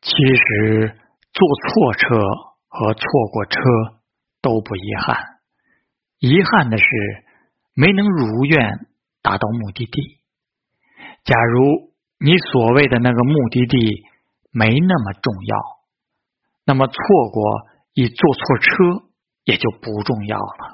其实坐错车和错过车都不遗憾遗憾的是没能如愿达到目的地。假如你所谓的那个目的地没那么重要那么错过一坐错车也就不重要了。